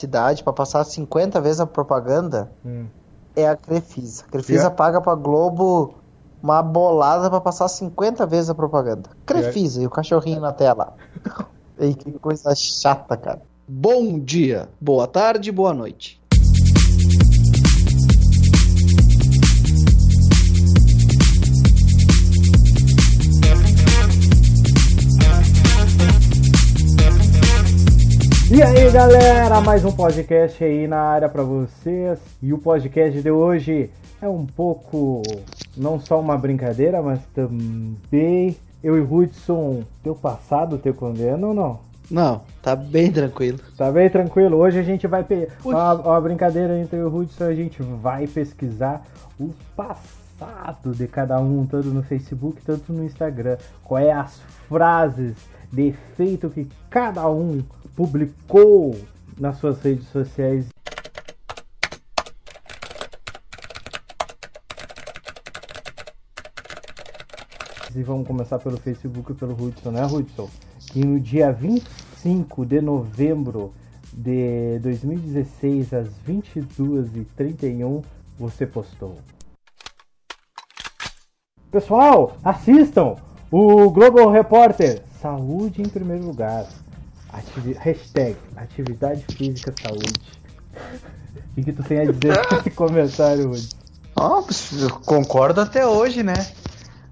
cidade pra passar 50 vezes a propaganda Hum. é a Crefisa. A Crefisa É. paga pra Globo uma bolada pra passar 50 vezes a propaganda. Crefisa e o cachorrinho na tela. Ei, que coisa chata, cara. Bom dia, boa tarde, boa noite. E aí galera, mais um podcast aí na área pra vocês. E o podcast de hoje é um pouco não só uma brincadeira, mas também eu e Hudson, teu passado te condena ou não? Não, tá bem tranquilo. Tá bem tranquilo. Hoje a gente vai pe... Uma, uma brincadeira entre e o Hudson, a gente vai pesquisar o passado de cada um, tanto no Facebook, tanto no Instagram. Qual é as frases de efeito que cada um publicou nas suas redes sociais. E vamos começar pelo Facebook e pelo Hudson, né, Hudson? Que no dia 25 de novembro de 2016, às 22h31, você postou. Pessoal, assistam o Global Repórter. Saúde em primeiro lugar. Ativi hashtag atividade física saúde. O que, que tu tem a dizer nesse comentário? Ó, eu concordo até hoje, né?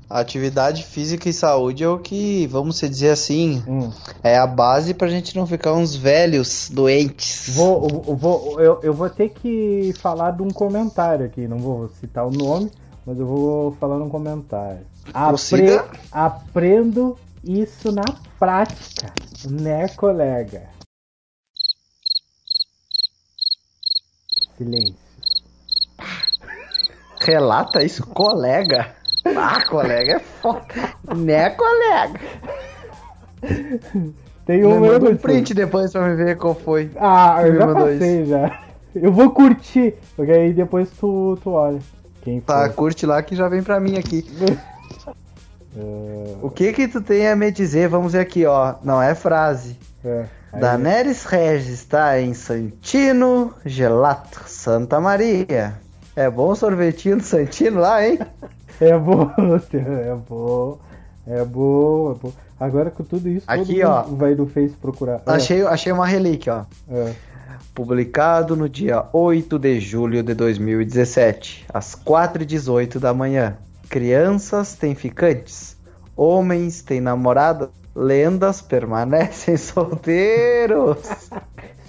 Atividade física e saúde é o que, vamos dizer assim, Hum. é a base pra gente não ficar uns velhos doentes. Vou, eu, vou, eu, eu vou ter que falar de um comentário aqui, não vou citar o nome, mas eu vou falar num comentário. Prossiga. aprendo isso na prática, né, colega? Silêncio. Relata isso, colega. Ah, colega é foda. Né, colega? Tem um manda um print depois pra me ver qual foi. Ah, eu já passei já. Eu vou curtir, porque aí depois tu, tu olha. Quem Tá, foi? curte lá que já vem pra mim aqui. É, O que que tu tem a me dizer? Vamos ver aqui, ó. Não é frase. é, aí- Danelis Regis está em Santino Gelato, Santa Maria. É bom sorvetinho do Santino lá, hein? É bom, é bom, é bom, é bom. Agora com tudo isso, Aqui, ó. vai no Face procurar. É, Achei, achei uma relíquia, ó. é. Publicado no dia 8 de julho de 2017, às 4h18 da manhã. Crianças têm ficantes, homens têm namorada, lendas permanecem solteiros.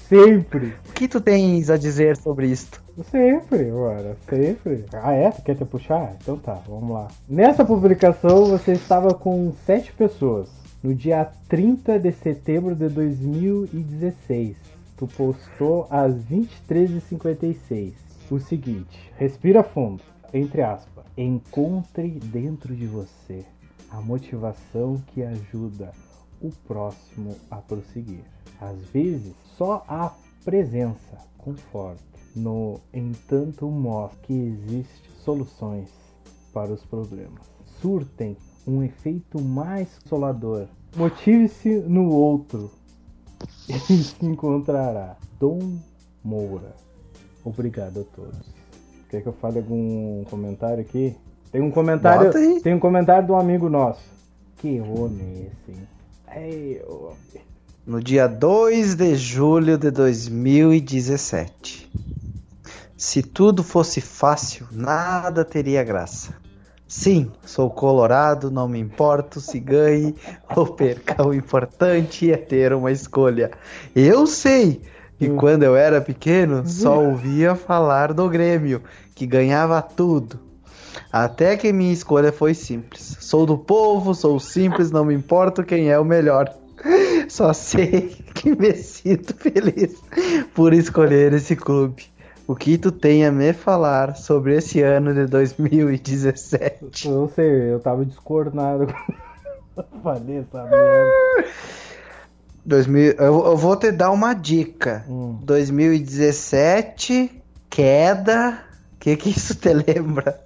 Sempre, o que tu tens a dizer sobre isto? sempre, mano, sempre. Ah, é? Tu quer te puxar? Então tá, vamos lá. Nessa publicação você estava com sete pessoas. No dia 30 de setembro de 2016, tu postou às 23h56 o seguinte: respira fundo, entre aspas, encontre dentro de você a motivação que ajuda o próximo a prosseguir. Às vezes, só a presença conforta. No entanto, mostra que existem soluções para os problemas. Surtem um efeito mais consolador. Motive-se no outro e se encontrará. Dom Moura. Obrigado a todos. Quer que eu fale algum comentário aqui? Tem um comentário. Tem um comentário de um amigo nosso. Que homem é esse, hein? Ei, homem. No dia 2 de julho de 2017. Se tudo fosse fácil, nada teria graça. Sim, sou colorado, não me importo se ganhe ou perca. O importante é ter uma escolha. Eu sei que Hum. quando eu era pequeno só ouvia falar do Grêmio, que ganhava tudo. Até que minha escolha foi simples. Sou do povo, sou simples, não me importo quem é o melhor. Só sei que me sinto feliz por escolher esse clube. O que tu tem a me falar sobre esse ano de 2017? Eu não sei, eu tava descornado. Falei essa merda. 2000, eu, eu vou te dar uma dica. Hum. 2017, queda. O que que isso te lembra?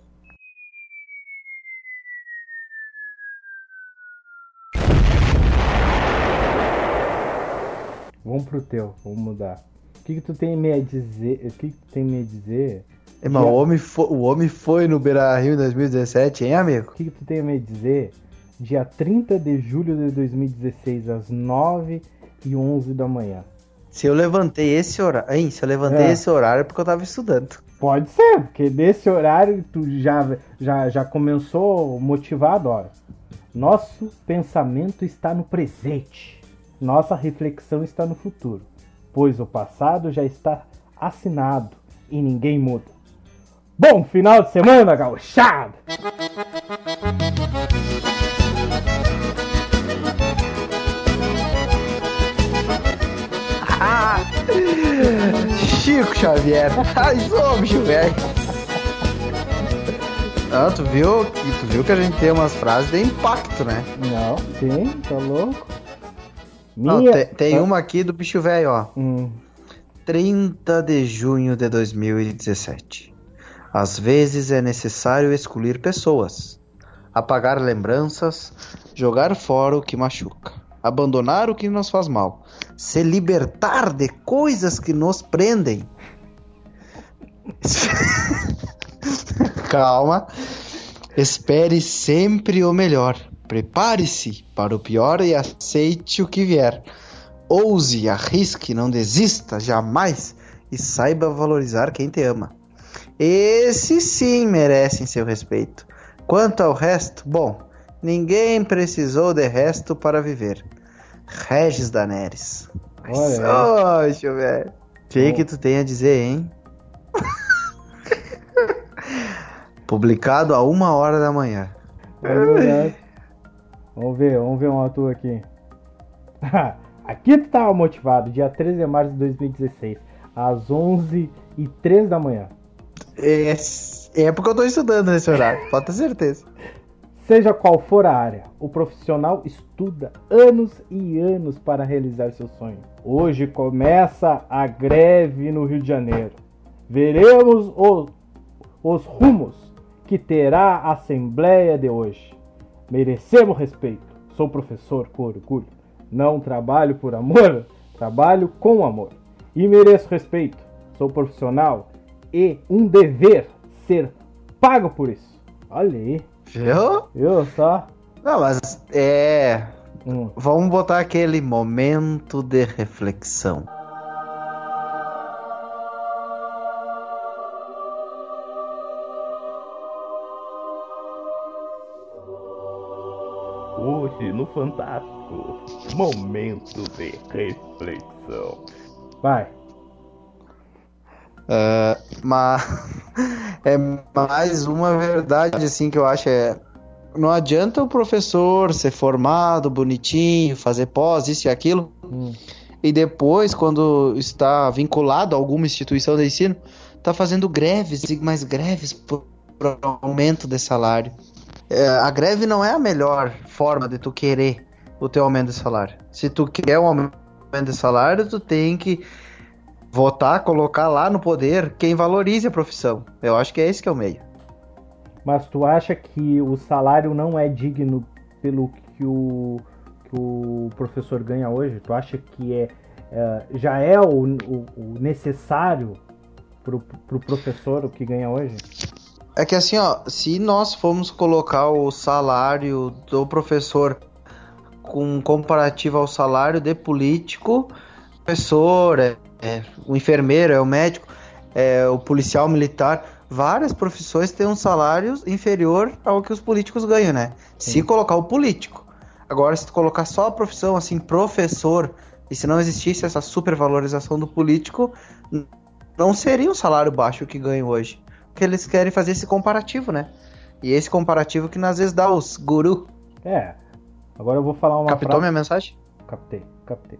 Vamos pro teu, vamos mudar. O que, que tu tem me a dizer? O que, que tu tem me a dizer? Irmão, o homem, foi, o homem foi no Beira Rio em 2017, hein, amigo? O que, que tu tem a me dizer? Dia 30 de julho de 2016, às 9 e 11 da manhã. Se eu levantei esse horário. Hein, se eu levantei É. esse horário é porque eu tava estudando. Pode ser, porque nesse horário tu já, já, já começou motivado, ó. Nosso pensamento está no presente. Nossa reflexão está no futuro. Pois o passado já está assinado e ninguém muda. Bom final de semana, gauchada! Chico Xavier. Sou bicho velho. Ah, tu viu, que- tu viu que a gente tem umas frases de impacto, né? Não, sim, tá louco? Não, Minha- tem, tem Ah, uma aqui do bicho velho, ó. hum, 30 de junho de 2017. Às vezes é necessário excluir pessoas, apagar lembranças, jogar fora o que machuca, abandonar o que nos faz mal, se libertar de coisas que nos prendem. Calma. Espere sempre o melhor. Prepare-se para o pior e aceite o que vier. Ouse, arrisque, não desista jamais e saiba valorizar quem te ama. Esses sim merecem seu respeito. Quanto ao resto, bom, ninguém precisou de resto para viver. Regis Daneres. Olha aí. Poxa, velho. O que, que tu tem a dizer, hein? Publicado a uma hora da manhã. é verdade. Vamos ver, vamos ver uma tua aqui. aqui tu tava motivado, dia 13 de março de 2016, às 11 e 3 da manhã. É, é porque eu tô estudando nesse horário, pode ter certeza. Seja qual for a área, o profissional estuda anos e anos para realizar seu sonho. Hoje começa a greve no Rio de Janeiro. Veremos os, os rumos que terá a Assembleia de hoje. Merecemos respeito. Sou professor com orgulho. Não trabalho por amor, trabalho com amor. E mereço respeito. Sou profissional e um dever ser pago por isso. Olha aí. Viu? Viu só? Não, mas é. Hum. Vamos botar aquele momento de reflexão. Hoje no Fantástico, momento de reflexão. Vai. É, mas é mais uma verdade assim que eu acho é não adianta o professor ser formado, bonitinho, fazer pós, isso e aquilo, Hum. e depois, quando está vinculado a alguma instituição de ensino, tá fazendo greves e mais greves por, por aumento de salário. É, a greve não é a melhor forma de tu querer o teu aumento de salário. Se tu quer um aumento de salário, tu tem que votar, colocar lá no poder quem valorize a profissão. Eu acho que é esse que é o meio. Mas tu acha que o salário não é digno pelo que o, que o professor ganha hoje? Tu acha que é, é, já é o, o- o necessário pro, pro professor o que ganha hoje? É que assim, ó, se nós formos colocar o salário do professor com comparativo ao salário de político, professor, é, é, o enfermeiro, é o médico, é o policial militar, várias profissões têm um salário inferior ao que os políticos ganham, né? Se colocar o político. Agora, se tu colocar só a profissão, assim, professor, e se não existisse essa supervalorização do político, não seria um salário baixo o que ganham hoje. Porque eles querem fazer esse comparativo, né? E esse comparativo que às vezes dá os guru. É. Agora eu vou falar uma Captou frase. minha mensagem? Captei, captei.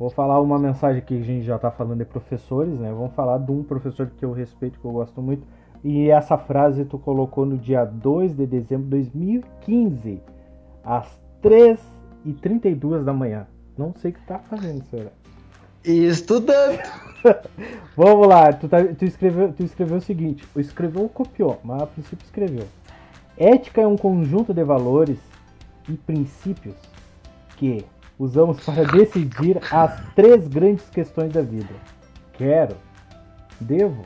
Vou falar uma mensagem que a gente já tá falando de professores, né? Vamos falar de um professor que eu respeito, que eu gosto muito. E essa frase tu colocou no dia 2 de dezembro de 2015, às 3h32 da manhã. Não sei o que tá fazendo, senhora. Estudando. Vamos lá, tu, tá- tu escreveu, tu escreveu o seguinte: o escreveu ou copiou, mas a princípio escreveu. Ética é um conjunto de valores e princípios que usamos para decidir as três grandes questões da vida: Quero. Devo.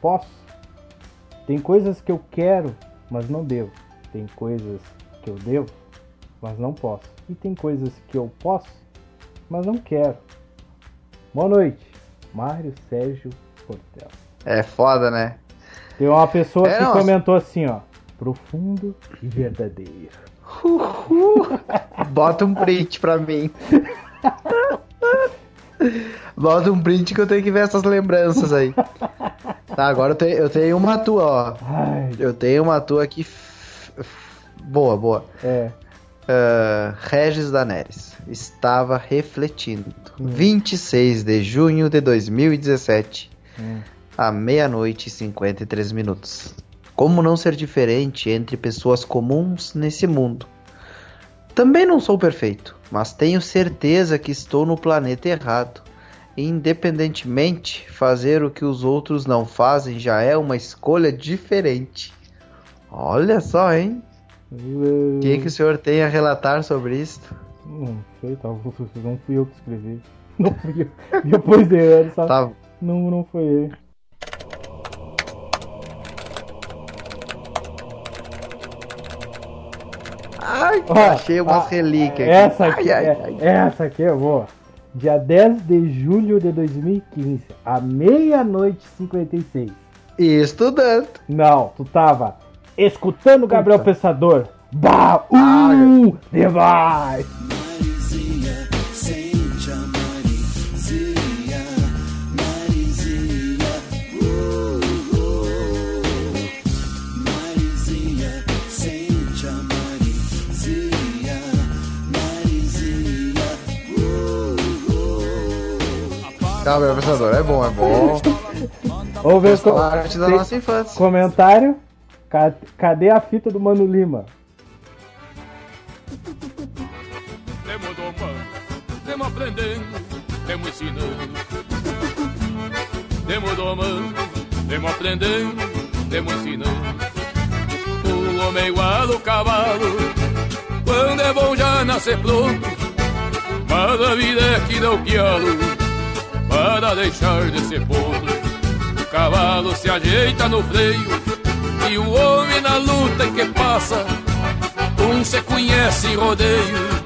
Posso. Tem coisas que eu quero, mas não devo. Tem coisas que eu devo, mas não posso. E tem coisas que eu posso, mas não quero. Boa noite, Mário Sérgio Portela. É foda, né? Tem uma pessoa É, que comentou assim, ó. Profundo e verdadeiro. Bota um print pra mim. Bota um print que eu tenho que ver essas lembranças aí. Tá, agora eu tenho, eu tenho uma tua, ó. Ai, Eu tenho uma tua aqui. f- Boa, boa. é. Ah, Regis Daneres estava refletindo. 26 de junho de 2017, Hum. à meia-noite e 53 minutos. Como não ser diferente entre pessoas comuns nesse mundo? Também não sou perfeito, mas tenho certeza que estou no planeta errado. Independentemente, fazer o que os outros não fazem já é uma escolha diferente. Olha só, hein? O que, que o senhor tem a relatar sobre isto? Não sei, tá, não fui eu que escrevi. Não fui eu. Depois de anos, sabe? Tá, Não, não foi ele. Ai, Ó, achei umas a- relíquias. Essa aqui. aqui, Ai, é, ai. essa aqui é boa. Dia 10 de julho de 2015, à meia-noite e 56. E estudando. Não, tu tava escutando Gabriel. Pensador. Bah, uh, Ah, demais! Uh. Tá, meu professor, é bom, é bom. Vamos ver co- Parte da nossa infância. comentário. Ca- Cadê a fita do Mano Lima? Temos domando, temos aprendendo, temos ensinando. Temos domando, temos aprendendo, temos ensinando. O homem igual ao cavalo, quando é bom já nascer pronto. Mas a vida é que dá o pialo, para deixar de ser podre. O cavalo se ajeita no freio, e o homem na luta que passa. Um se conhece em rodeio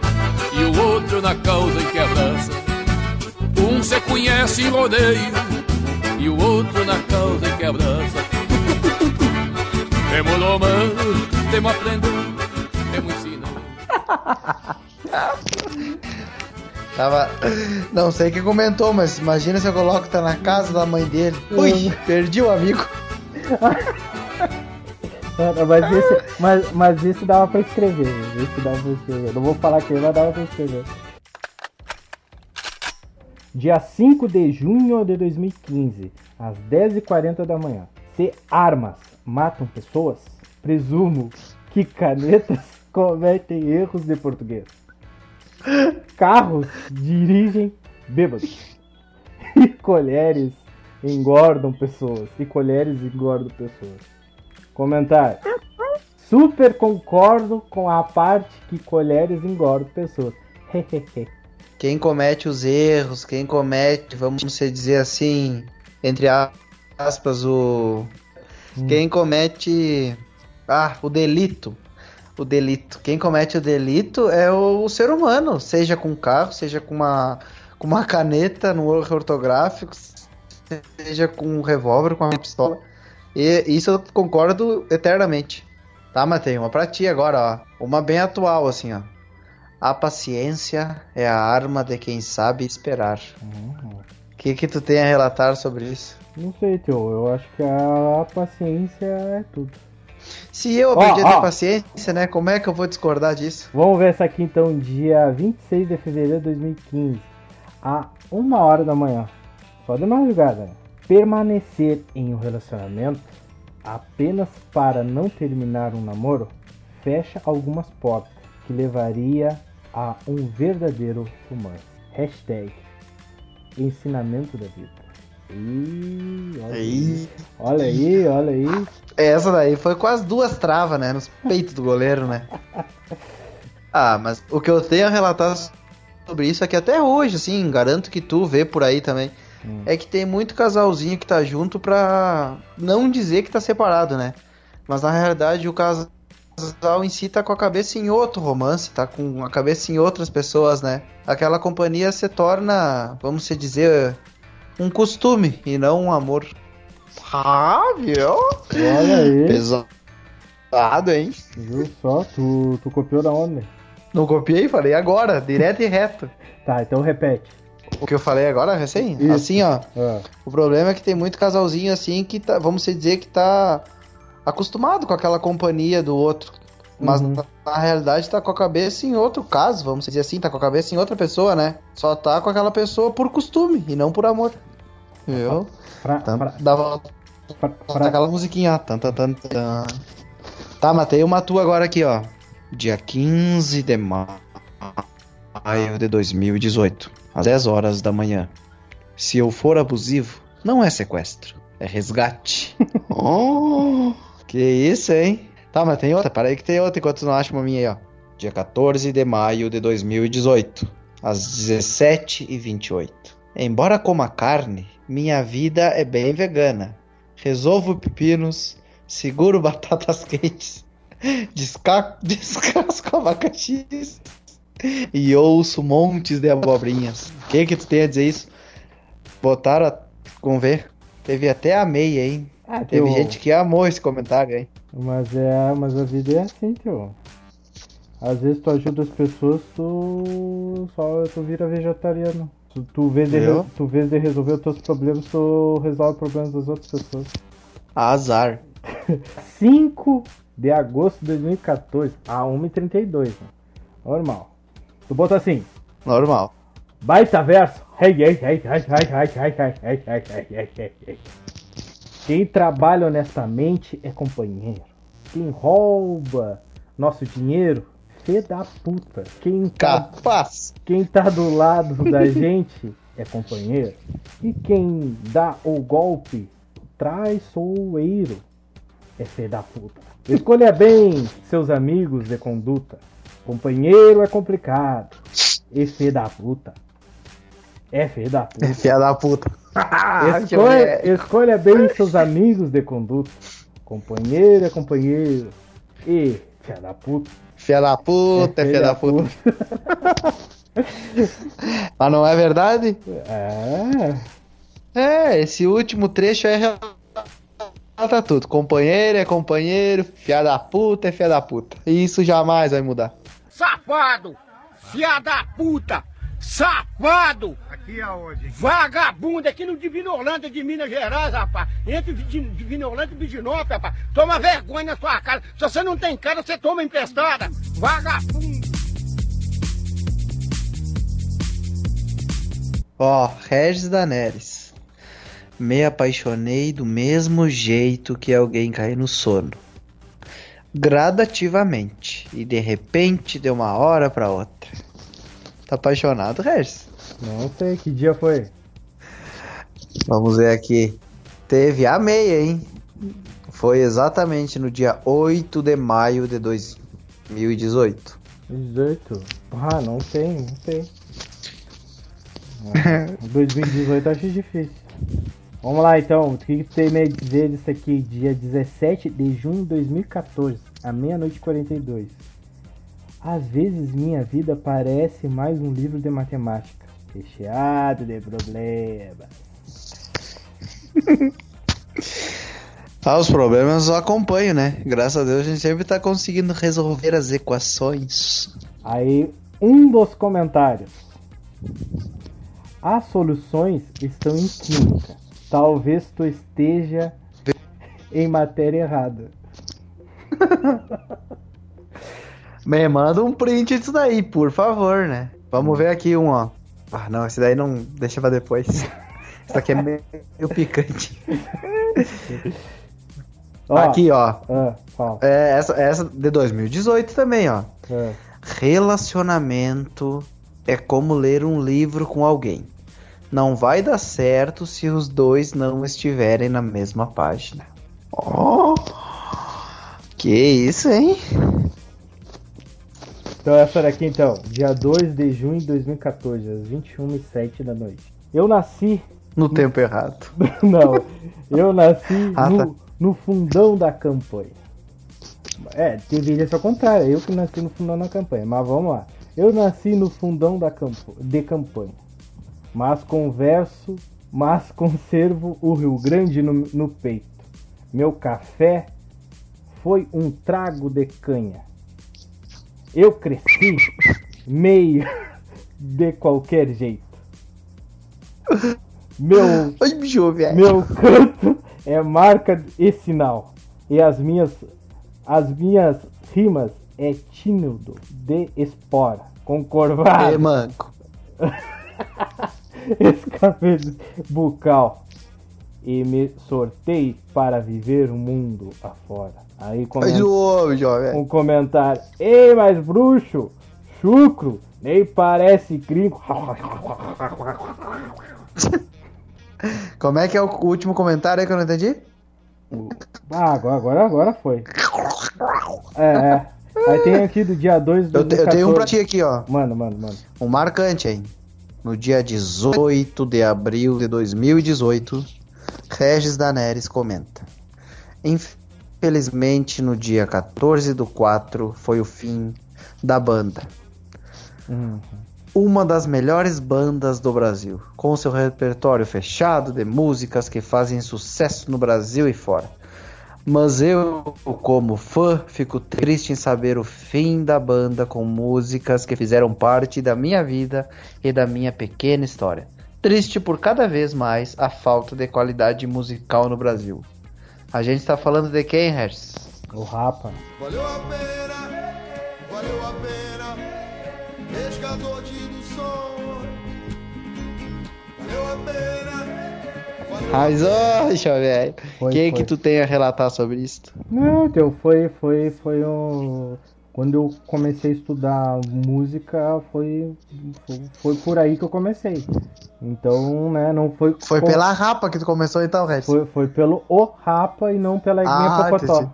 e o outro na causa em que abraça. Um se conhece em rodeio e o outro na causa em que abraça. Temos domando, temos aprendendo, temos ensinando. Tava. Não sei quem comentou, mas imagina se eu coloco tá na casa da mãe dele. Ui, perdi o amigo. Mas esse, mas, mas esse dava pra escrever. Esse dava pra escrever. Não vou falar quem, mas dava pra escrever. Dia 5 de junho de 2015, às 10h40 da manhã. Se armas matam pessoas, presumo que canetas cometem erros de português. Carros dirigem bêbados. E colheres engordam pessoas. E colheres engordam pessoas. Comentário. Super concordo com a parte que colheres engordam pessoas. Quem comete os erros, quem comete, vamos dizer assim, entre aspas, o. Quem comete. Ah, o delito. O delito. Quem comete o delito é o, o ser humano, seja com um carro, seja com uma, com uma caneta no erro ortográfico, seja com um revólver, com uma pistola. E isso eu concordo eternamente. Tá, Matei? Uma pra ti agora, ó. Uma bem atual, assim, ó. A paciência é a arma de quem sabe esperar. O que que tu tem a relatar sobre isso? Não sei, tio. Eu acho que a paciência é tudo. Se eu aprendi Ó, a ter ó. paciência, né? Como é que eu vou discordar disso? Vamos ver essa aqui então, dia 26 de fevereiro de 2015, a uma hora da manhã. Só de madrugada. Permanecer em um relacionamento apenas para não terminar um namoro fecha algumas portas que levaria a um verdadeiro romance. Hashtag ensinamento da vida. Ih, olha aí, olha aí, olha aí. Essa daí foi com as duas travas, né? Nos peitos do goleiro, né? Ah, mas o que eu tenho a relatar sobre isso é que até hoje, assim, garanto que tu vê por aí também. é que tem muito casalzinho que tá junto pra não dizer que tá separado, né? Mas na realidade o casal em si tá com a cabeça em outro romance, tá com a cabeça em outras pessoas, né? Aquela companhia se torna, vamos dizer, um costume e não um amor. Ah, viu? Olha aí. Pesado, hein? Viu só? Tu, tu copiou da onde? Não copiei, falei agora, direto e reto. Tá, então repete. O que eu falei agora, recém? Isso. Assim, ó. Ah, O problema é que tem muito casalzinho assim que tá, vamos dizer que tá acostumado com aquela companhia do outro. Mas Uhum. na, na realidade tá com a cabeça em outro caso, vamos dizer assim, tá com a cabeça em outra pessoa, né? Só tá com aquela pessoa por costume e não por amor. Viu? fra, Tá, fra, dá volta fra, volta fra- aquela musiquinha, ó. Tan, tan, tan, tan. Tá, matei uma tua agora aqui, ó. Dia 15 de maio de 2018, às 10 horas da manhã. Se eu for abusivo, não é sequestro, é resgate. oh, que isso, hein? Tá, mas tem outra, para aí que tem outra enquanto tu não acha uma minha aí, ó. Dia 14 de maio de 2018, às 17h28. Embora coma carne, minha vida é bem vegana. Resolvo pepinos, seguro batatas quentes, desca... descasco abacaxis e ouço montes de abobrinhas. O que que tu tem a dizer isso? Botaram a... Vamos ver. Teve até a meia, hein? Ah, Teve teu- gente que amou esse comentário, hein? Mas é, mas a vida é assim, tio. Às vezes tu ajuda as pessoas, tu só tu vira vegetariano. Tu, tu, vez de, tu vez de resolver os teus problemas, tu resolve os problemas das outras pessoas. Azar. 5 de agosto de 2014, a 1h32. Normal. Tu bota assim. Normal. Baita verso. Quem trabalha honestamente é companheiro. Quem rouba nosso dinheiro fê da puta. Quem tá, Capaz. quem tá do lado da gente é companheiro. E quem dá o golpe traiçoeiro é fê da puta. Escolha bem seus amigos de conduta. Companheiro é complicado. E fê da puta. É fê da puta. Filha da puta. Escolha, escolha bem seus amigos de conduta. Companheiro é companheiro. E, filha da puta. Filha da puta, é filha da puta. Mas não é verdade? É. É, esse último trecho é relata tudo. Companheiro é companheiro, filha da puta é filha da puta. E isso jamais vai mudar. Safado! Fia da puta! Safado! Aqui aonde? Vagabundo aqui no Divino Orlando de Minas Gerais, rapaz. Entre Di- Divino Orlando e Viginópolis, rapaz. Toma vergonha na sua cara. Se você não tem cara, você toma emprestada. Vagabundo! Ó, Regis Daneres. Me apaixonei do mesmo jeito que alguém cai no sono. Gradativamente. E de repente, de uma hora pra outra. Tá apaixonado, Regis? Não sei que dia foi. Vamos ver aqui. Teve a meia, hein? Foi exatamente no dia 8 de maio de 2018. 18. Ah, não sei, não sei. Ah, 2018 acho difícil. Vamos lá então, o que tem a dizer disso aqui? Dia 17 de junho de 2014, à meia-noite e 42. Às vezes minha vida parece mais um livro de matemática, recheado de problemas. Ah, os problemas eu acompanho, né? Graças a Deus a gente sempre tá conseguindo resolver as equações. Aí, um dos comentários. As soluções estão em química. Talvez tu esteja em matéria errada. Me manda um print disso daí, por favor, né? Vamos ver aqui um, ó. Ah, não, esse daí não deixa pra depois. Isso aqui é meio picante. Ó, Aqui, ó. Fala. É, essa, essa de 2018 também, ó. Ah, Relacionamento é como ler um livro com alguém. Não vai dar certo se os dois não estiverem na mesma página. Oh! Que isso, hein? Então essa daqui então, dia 2 de junho de 2014, às 21h07 da noite. Eu nasci No tempo errado. Não, eu nasci Ah, no, tá. no fundão da campanha. É, deveria ser ao contrário, eu que nasci no fundão da campanha, mas vamos lá. Eu nasci no fundão da campo, de campanha, mas converso, mas conservo o Rio Grande no, no peito. Meu café foi um trago de canha. Eu cresci meio de qualquer jeito. Meu Oi, bicho, meu canto é marca e sinal. E as minhas as minhas rimas é tímido de espora, É, concorvado, manco. escafede bucal. E me sortei para viver o mundo afora. Aí comenta homem, jovem. um comentário. Ei, mas bruxo, chucro, nem parece gringo. Como é que é o último comentário aí que eu não entendi? Ah, agora, agora, agora foi. É, é. Aí tem aqui do dia 2 do Eu, te- eu tenho um pra ti aqui, ó. Mano, mano, mano. Um marcante, hein? No dia 18 de abril de 2018, Regis Daneres comenta. Infelizmente, no dia 14 do 4 foi o fim da banda. Uhum. Uma das melhores bandas do Brasil, com seu repertório fechado de músicas que fazem sucesso no Brasil e fora. Mas eu, como fã, fico triste em saber o fim da banda com músicas que fizeram parte da minha vida e da minha pequena história. Triste por cada vez mais a falta de qualidade musical no Brasil. A gente tá falando de quem, Regis? O Rapa. Valeu a pena, valeu a pena, pescador de som. Valeu a pena, Mas, ô, velho. Foi, Quem foi. que tu tem a relatar sobre isso? Não, então foi, foi, foi um. Quando eu comecei a estudar música, foi, foi, foi por aí que eu comecei. Então, né, não foi. Foi com- pela rapa que tu começou então, Regis? Foi, foi pelo O Rapa e não pela Eguinha Ah, Pocotó. entendi.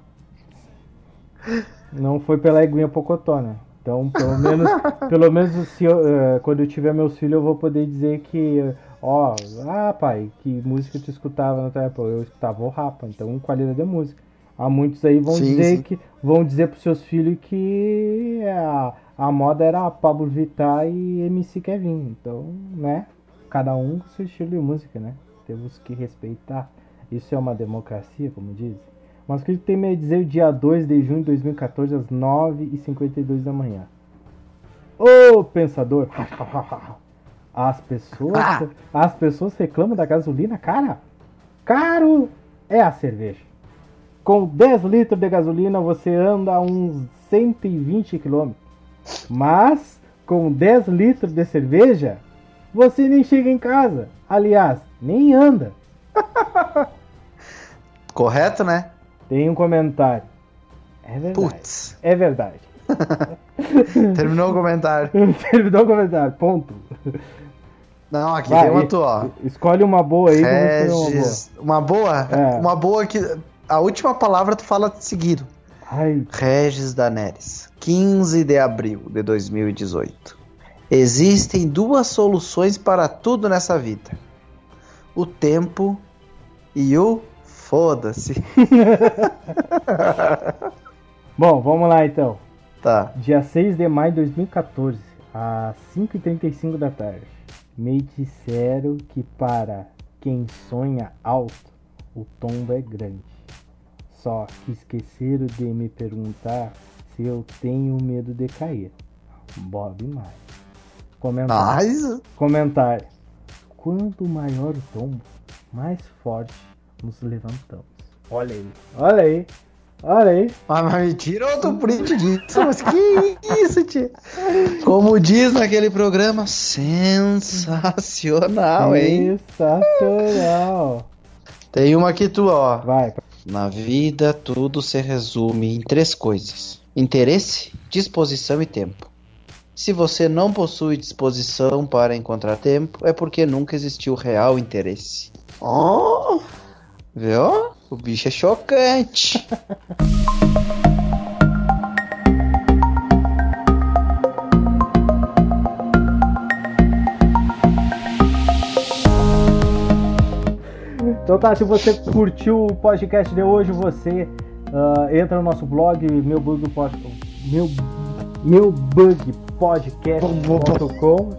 Não foi pela Eguinha Pocotó, né? Então, pelo menos, pelo menos se eu, eh, quando eu tiver meus filhos, eu vou poder dizer que, ó, ah, pai, que música tu escutava na tua época? Eu escutava o Rapa, então qualidade da música. Há muitos aí vão Sim, dizer sim. que vão dizer pros seus filhos que a, a moda era Pablo Vittar e MC Kevin. Então, né? Cada um com seu estilo de música, né? Temos que respeitar. Isso é uma democracia, como dizem. Mas o que tem me a dizer o dia 2 de junho de 2014, às 9h52 da manhã? Ô pensador! As pessoas, Ah! as pessoas reclamam da gasolina, cara. Caro é a cerveja. Com 10 litros de gasolina você anda uns 120 km. Mas com 10 litros de cerveja você nem chega em casa. Aliás, nem anda. Correto, né? Tem um comentário. É verdade. Putz. É verdade. Terminou o comentário. Terminou o comentário. Ponto. Não, aqui Vai, tem uma tua. Escolhe uma boa aí. escolher uma boa. Regis. Uma boa? É. Uma boa que. A última palavra tu fala seguido. Ai, Regis Daneres, 15 de abril de 2018. Existem duas soluções para tudo nessa vida: o tempo e o foda-se. Bom, vamos lá então. Tá. Dia 6 de maio de 2014, às 5h35 da tarde. Me disseram que para quem sonha alto, o tombo é grande. Só que esqueceram de me perguntar se eu tenho medo de cair. Bob Maia. Comentário. Mas. Comentário. Quanto maior o tombo, mais forte nos levantamos. Olha aí. Olha aí. Olha aí. Ah, mas me tira outro print disso. Mas que isso, tia? Como diz naquele programa, sensacional, hein? Sensacional. Tem uma aqui tua, ó. Vai. Na vida, tudo se resume em três coisas: interesse, disposição e tempo. Se você não possui disposição para encontrar tempo, é porque nunca existiu real interesse. Oh! Viu? O bicho é chocante. Então tá, se você curtiu o podcast de hoje, você ah, entra no nosso blog, meu bug meu, meu bug podcast.com.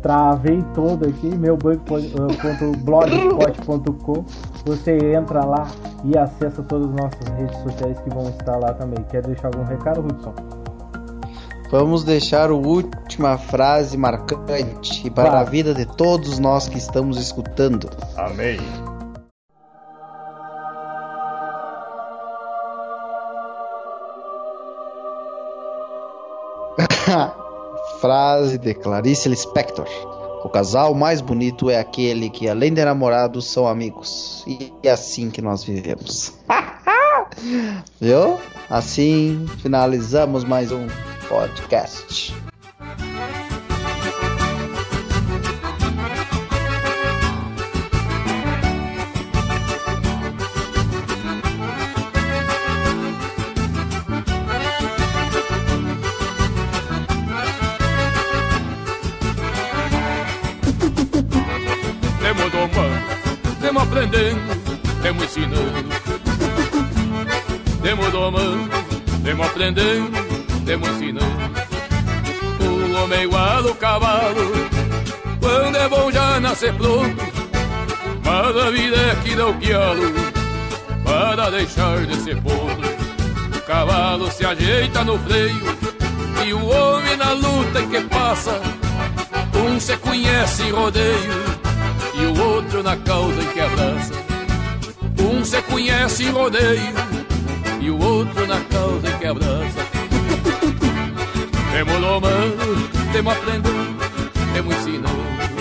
Travei todo aqui, meu bug.blogspot.com. Você entra lá e acessa todas as nossas redes sociais que vão estar lá também. Quer deixar algum recado, Hudson? Vamos deixar a última frase marcante para a vida de todos nós que estamos escutando. Amém. Frase de Clarice Lispector. O casal mais bonito é aquele que, além de namorados, são amigos. E é assim que nós vivemos. Viu? Assim finalizamos mais um podcast. Que dá o pialo, para deixar de ser podre. O cavalo se ajeita no freio, e o homem na luta que passa. Um se conhece em rodeio e o outro na causa em que abraça. Um se conhece em rodeio e o outro na causa em que abraça. Temos domando, temos aprendendo, temos ensinando.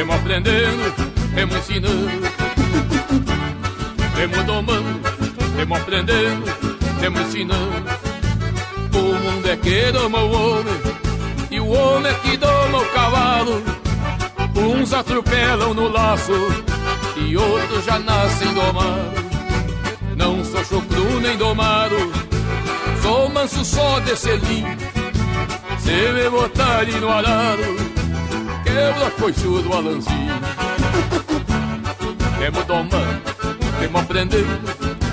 Temos aprendendo, temos ensinando. Temos domando, temos aprendendo, temos ensinando. O mundo é que doma o homem, e o homem é que doma o cavalo. Uns atropelam no laço, e outros já nascem domados. Não sou chucru nem domado, sou manso só de selim. Se me botarem no arado, quebra coichudo alanzinho. Temos domando, temos aprendendo,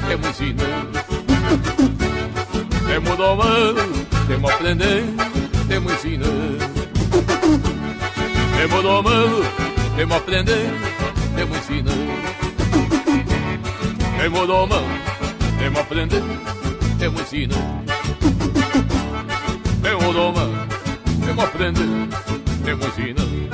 temos ensinando. Temos domando, temos aprendendo, temos ensinando. Temos domando, temos aprendendo, temos ensinando. Temos domando, temos aprendendo, temos ensinando. Temos domando, temos aprendendo, temos ensinando.